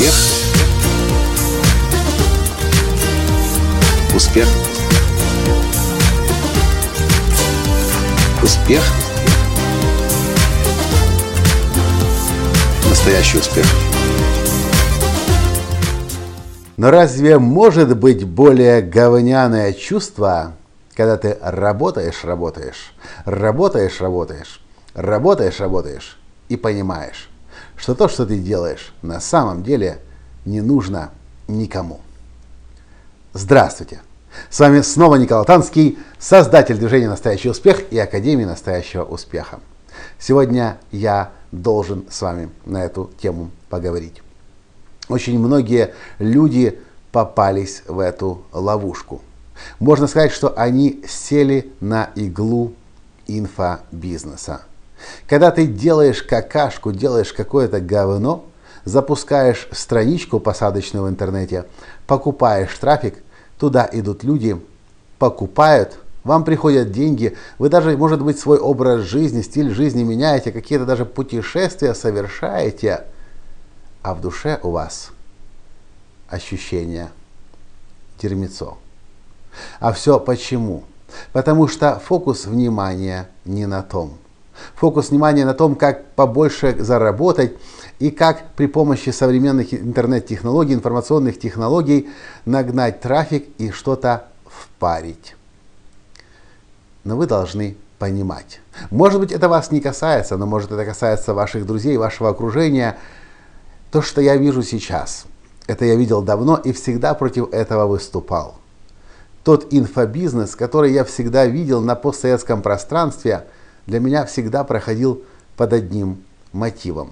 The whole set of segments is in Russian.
Успех. Успех. Успех. Настоящий успех. Но разве может быть более говняное чувство, когда ты работаешь, работаешь, работаешь, работаешь, работаешь, работаешь и понимаешь, что то, что ты делаешь, на самом деле не нужно никому. Здравствуйте! С вами снова Николай Танский, создатель движения «Настоящий успех» и Академии настоящего успеха. Сегодня я должен с вами на эту тему поговорить. Очень многие люди попались в эту ловушку. Можно сказать, что они сели на иглу инфобизнеса. Когда ты делаешь какашку, делаешь какое-то говно, запускаешь страничку посадочную в интернете, покупаешь трафик, туда идут люди, покупают, вам приходят деньги, вы даже, может быть, свой образ жизни, стиль жизни меняете, какие-то даже путешествия совершаете – а в душе у вас ощущение термицо. А все почему? Потому что фокус внимания не на том. Фокус внимания на том, как побольше заработать и как при помощи современных интернет-технологий, информационных технологий нагнать трафик и что-то впарить. Но вы должны понимать. Может быть, это вас не касается, но может это касается ваших друзей, вашего окружения – то, что я вижу сейчас, это я видел давно и всегда против этого выступал. Тот инфобизнес, который я всегда видел на постсоветском пространстве, для меня всегда проходил под одним мотивом.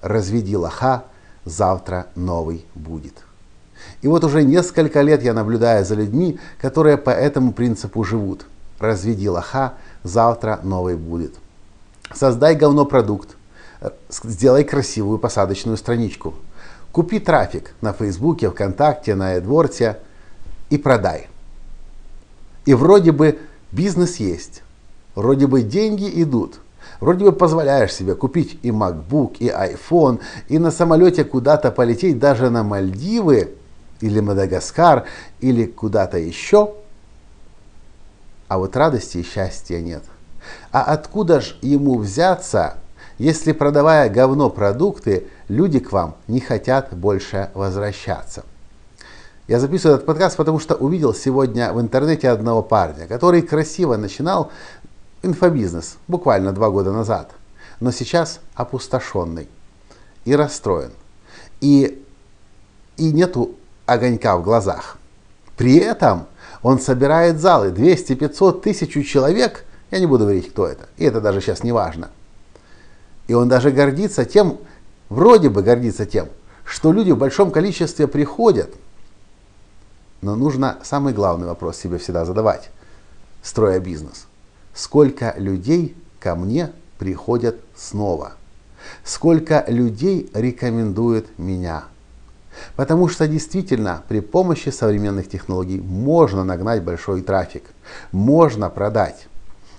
Разведи лоха, завтра новый будет. И вот уже несколько лет я наблюдаю за людьми, которые по этому принципу живут. Разведи лоха, завтра новый будет. Создай говно продукт, сделай красивую посадочную страничку. Купи трафик на Фейсбуке, ВКонтакте, на AdWords и продай. И вроде бы бизнес есть, вроде бы деньги идут, вроде бы позволяешь себе купить и MacBook, и iPhone, и на самолете куда-то полететь, даже на Мальдивы, или Мадагаскар, или куда-то еще, а вот радости и счастья нет. А откуда же ему взяться – если продавая говно продукты, люди к вам не хотят больше возвращаться. Я записываю этот подкаст, потому что увидел сегодня в интернете одного парня, который красиво начинал инфобизнес буквально два года назад, но сейчас опустошенный и расстроен. И, и нету огонька в глазах. При этом он собирает залы 200, 500, тысячу человек, я не буду говорить, кто это, и это даже сейчас не важно – и он даже гордится тем, вроде бы гордится тем, что люди в большом количестве приходят. Но нужно самый главный вопрос себе всегда задавать, строя бизнес. Сколько людей ко мне приходят снова? Сколько людей рекомендуют меня? Потому что действительно при помощи современных технологий можно нагнать большой трафик, можно продать.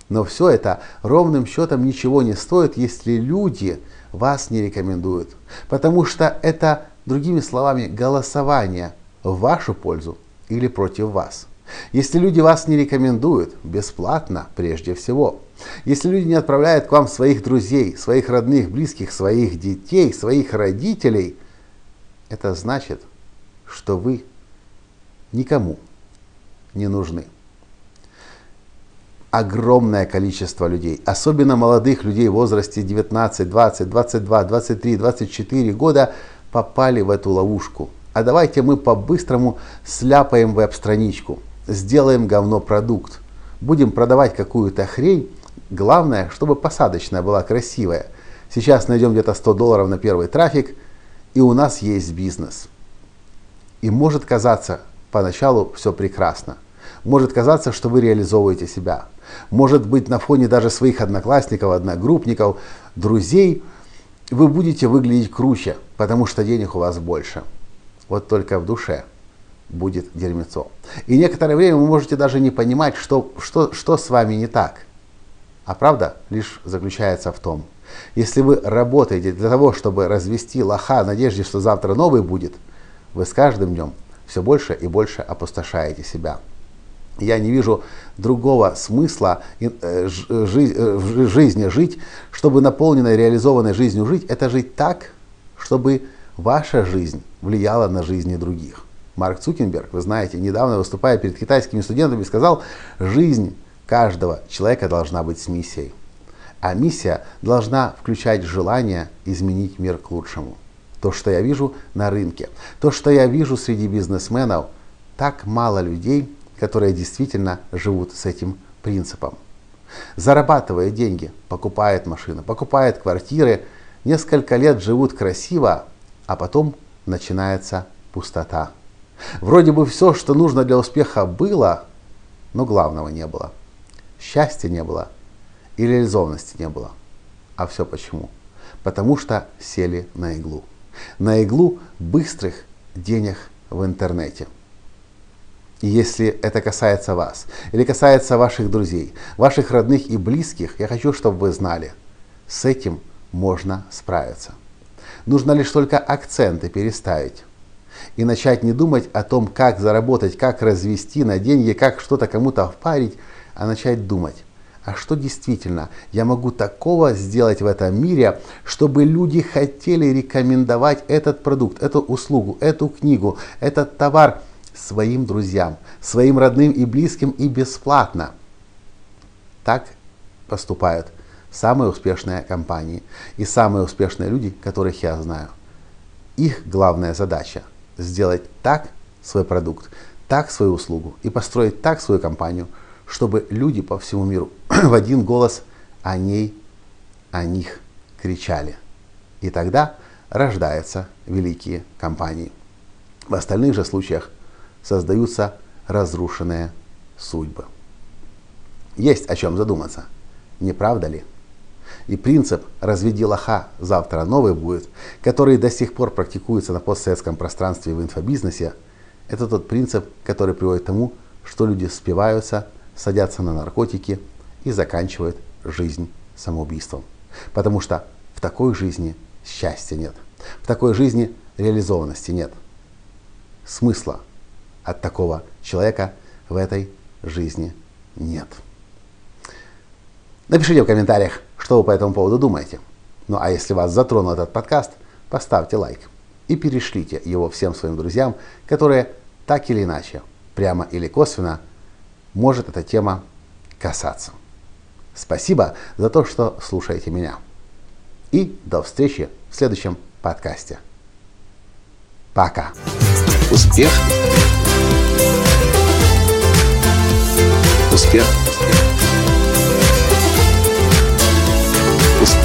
Но все это ровным счетом ничего не стоит, если люди вас не рекомендуют. Потому что это, другими словами, голосование в вашу пользу или против вас. Если люди вас не рекомендуют, бесплатно прежде всего. Если люди не отправляют к вам своих друзей, своих родных, близких, своих детей, своих родителей, это значит, что вы никому не нужны огромное количество людей, особенно молодых людей в возрасте 19, 20, 22, 23, 24 года попали в эту ловушку. А давайте мы по-быстрому сляпаем веб-страничку, сделаем говно продукт, будем продавать какую-то хрень, главное, чтобы посадочная была красивая. Сейчас найдем где-то 100 долларов на первый трафик, и у нас есть бизнес. И может казаться поначалу все прекрасно. Может казаться, что вы реализовываете себя. Может быть, на фоне даже своих одноклассников, одногруппников, друзей, вы будете выглядеть круче, потому что денег у вас больше. Вот только в душе будет дерьмецо. И некоторое время вы можете даже не понимать, что, что, что с вами не так. А правда лишь заключается в том, Если вы работаете для того, чтобы развести лоха в надежде, что завтра новый будет, вы с каждым днем все больше и больше опустошаете себя. Я не вижу другого смысла э, э, в жизни жить, чтобы наполненной, реализованной жизнью жить, это жить так, чтобы ваша жизнь влияла на жизни других. Марк Цукенберг, вы знаете, недавно выступая перед китайскими студентами, сказал, жизнь каждого человека должна быть с миссией. А миссия должна включать желание изменить мир к лучшему. То, что я вижу на рынке, то, что я вижу среди бизнесменов, так мало людей, которые действительно живут с этим принципом. Зарабатывая деньги, покупает машины, покупает квартиры, несколько лет живут красиво, а потом начинается пустота. Вроде бы все, что нужно для успеха было, но главного не было. Счастья не было и реализованности не было. А все почему? Потому что сели на иглу. На иглу быстрых денег в интернете. И если это касается вас, или касается ваших друзей, ваших родных и близких, я хочу, чтобы вы знали, с этим можно справиться. Нужно лишь только акценты переставить и начать не думать о том, как заработать, как развести на деньги, как что-то кому-то впарить, а начать думать, а что действительно я могу такого сделать в этом мире, чтобы люди хотели рекомендовать этот продукт, эту услугу, эту книгу, этот товар своим друзьям, своим родным и близким и бесплатно. Так поступают самые успешные компании и самые успешные люди, которых я знаю. Их главная задача – сделать так свой продукт, так свою услугу и построить так свою компанию, чтобы люди по всему миру в один голос о ней, о них кричали. И тогда рождаются великие компании. В остальных же случаях создаются разрушенные судьбы. Есть о чем задуматься, не правда ли? И принцип «разведи лоха, завтра новый будет», который до сих пор практикуется на постсоветском пространстве в инфобизнесе, это тот принцип, который приводит к тому, что люди спиваются, садятся на наркотики и заканчивают жизнь самоубийством. Потому что в такой жизни счастья нет. В такой жизни реализованности нет. Смысла от такого человека в этой жизни нет. Напишите в комментариях, что вы по этому поводу думаете. Ну а если вас затронул этот подкаст, поставьте лайк и перешлите его всем своим друзьям, которые так или иначе, прямо или косвенно, может эта тема касаться. Спасибо за то, что слушаете меня. И до встречи в следующем подкасте. Пока. Успех. Успех. Успех.